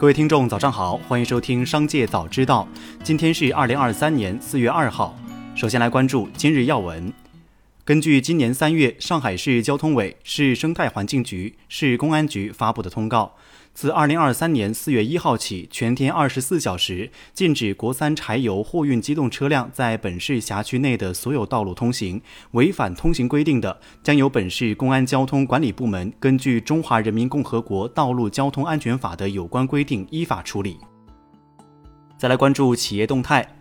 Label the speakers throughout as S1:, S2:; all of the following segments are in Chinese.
S1: 各位听众，早上好，欢迎收听《商界早知道》。今天是二零二三年四月二号。首先来关注今日要闻。根据今年三月上海市交通委、市生态环境局、市公安局发布的通告。自二零二三年四月一号起，全天二十四小时禁止国三柴油货运机动车辆在本市辖区内的所有道路通行。违反通行规定的，将由本市公安交通管理部门根据《中华人民共和国道路交通安全法》的有关规定依法处理。再来关注企业动态。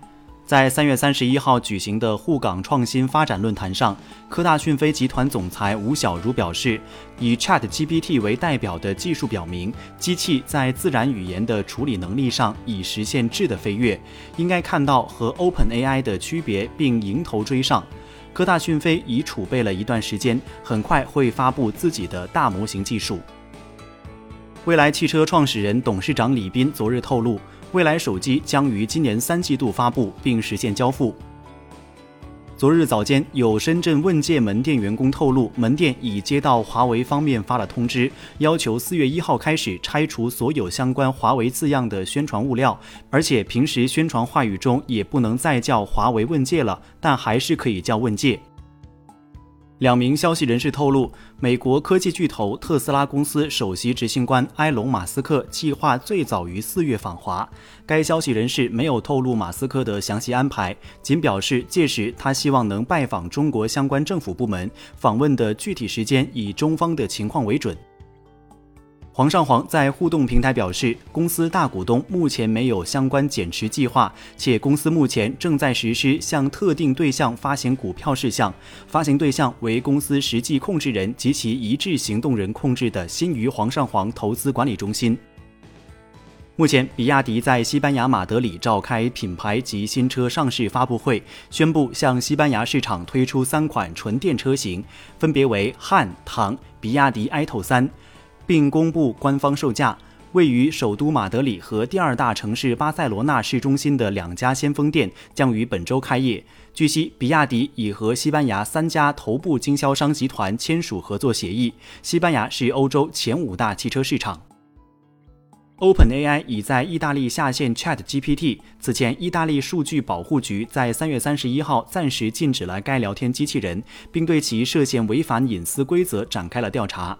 S1: 在三月三十一号举行的沪港创新发展论坛上，科大讯飞集团总裁吴晓如表示，以 Chat GPT 为代表的技术表明，机器在自然语言的处理能力上已实现质的飞跃，应该看到和 Open AI 的区别，并迎头追上。科大讯飞已储备了一段时间，很快会发布自己的大模型技术。蔚来汽车创始人、董事长李斌昨日透露。未来手机将于今年三季度发布并实现交付。昨日早间，有深圳问界门店员工透露，门店已接到华为方面发了通知，要求四月一号开始拆除所有相关华为字样的宣传物料，而且平时宣传话语中也不能再叫华为问界了，但还是可以叫问界。两名消息人士透露，美国科技巨头特斯拉公司首席执行官埃隆·马斯克计划最早于四月访华。该消息人士没有透露马斯克的详细安排，仅表示届时他希望能拜访中国相关政府部门，访问的具体时间以中方的情况为准。黄上煌在互动平台表示，公司大股东目前没有相关减持计划，且公司目前正在实施向特定对象发行股票事项，发行对象为公司实际控制人及其一致行动人控制的新余黄上煌投资管理中心。目前，比亚迪在西班牙马德里召开品牌及新车上市发布会，宣布向西班牙市场推出三款纯电车型，分别为汉、唐、比亚迪 i t o 三。并公布官方售价。位于首都马德里和第二大城市巴塞罗那市中心的两家先锋店将于本周开业。据悉，比亚迪已和西班牙三家头部经销商集团签署合作协议。西班牙是欧洲前五大汽车市场。OpenAI 已在意大利下线 ChatGPT。此前，意大利数据保护局在三月三十一号暂时禁止了该聊天机器人，并对其涉嫌违反隐私规则展开了调查。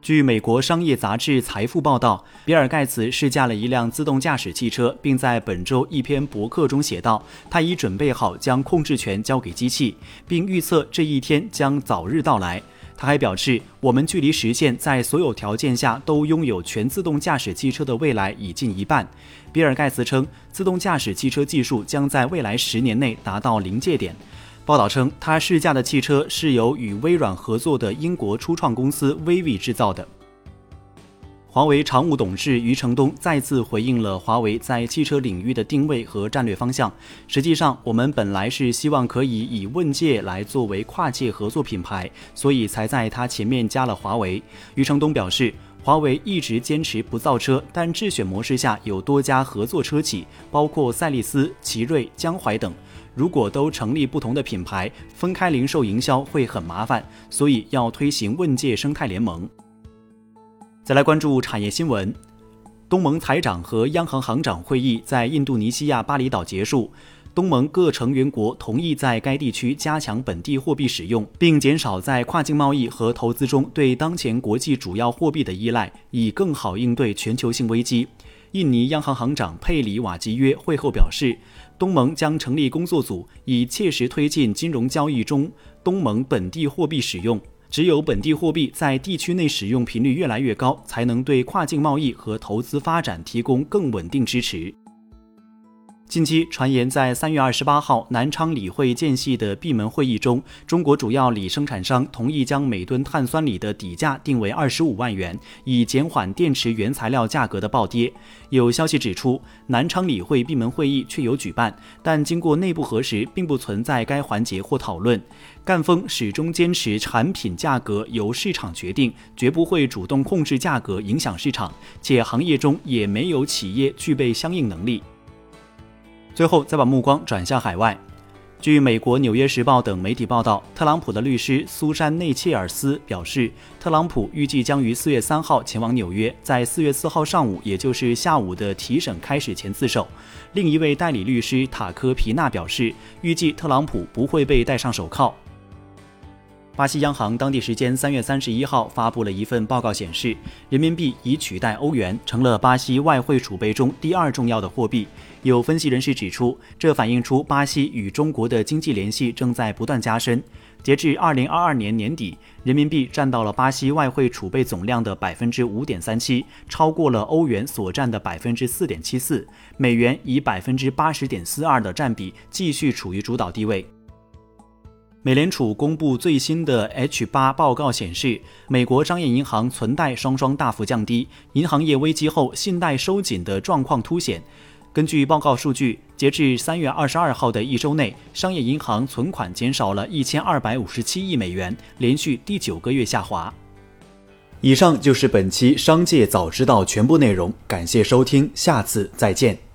S1: 据美国商业杂志《财富》报道，比尔·盖茨试驾了一辆自动驾驶汽车，并在本周一篇博客中写道：“他已准备好将控制权交给机器，并预测这一天将早日到来。”他还表示：“我们距离实现在所有条件下都拥有全自动驾驶汽车的未来已近一半。”比尔·盖茨称，自动驾驶汽车技术将在未来十年内达到临界点。报道称，他试驾的汽车是由与微软合作的英国初创公司 Vivi 制造的。华为常务董事余承东再次回应了华为在汽车领域的定位和战略方向。实际上，我们本来是希望可以以问界来作为跨界合作品牌，所以才在它前面加了华为。余承东表示，华为一直坚持不造车，但智选模式下有多家合作车企，包括赛力斯、奇瑞、江淮等。如果都成立不同的品牌，分开零售营销会很麻烦，所以要推行问界生态联盟。再来关注产业新闻，东盟财长和央行行长会议在印度尼西亚巴厘岛结束，东盟各成员国同意在该地区加强本地货币使用，并减少在跨境贸易和投资中对当前国际主要货币的依赖，以更好应对全球性危机。印尼央行行长佩里瓦吉约会后表示。东盟将成立工作组，以切实推进金融交易中东盟本地货币使用。只有本地货币在地区内使用频率越来越高，才能对跨境贸易和投资发展提供更稳定支持。近期传言，在三月二十八号南昌锂会间隙的闭门会议中，中国主要锂生产商同意将每吨碳酸锂的底价定为二十五万元，以减缓电池原材料价格的暴跌。有消息指出，南昌锂会闭门会议确有举办，但经过内部核实，并不存在该环节或讨论。赣锋始终坚持产品价格由市场决定，绝不会主动控制价格影响市场，且行业中也没有企业具备相应能力。最后，再把目光转向海外。据美国《纽约时报》等媒体报道，特朗普的律师苏珊内切尔斯表示，特朗普预计将于四月三号前往纽约，在四月四号上午，也就是下午的提审开始前自首。另一位代理律师塔科皮纳表示，预计特朗普不会被戴上手铐。巴西央行当地时间三月三十一号发布了一份报告，显示人民币已取代欧元，成了巴西外汇储备中第二重要的货币。有分析人士指出，这反映出巴西与中国的经济联系正在不断加深。截至二零二二年年底，人民币占到了巴西外汇储备总量的百分之五点三七，超过了欧元所占的百分之四点七四。美元以百分之八十点四二的占比继续处于主导地位。美联储公布最新的 H 八报告显示，美国商业银行存贷双双大幅降低，银行业危机后信贷收紧的状况凸显。根据报告数据，截至三月二十二号的一周内，商业银行存款减少了一千二百五十七亿美元，连续第九个月下滑。以上就是本期《商界早知道》全部内容，感谢收听，下次再见。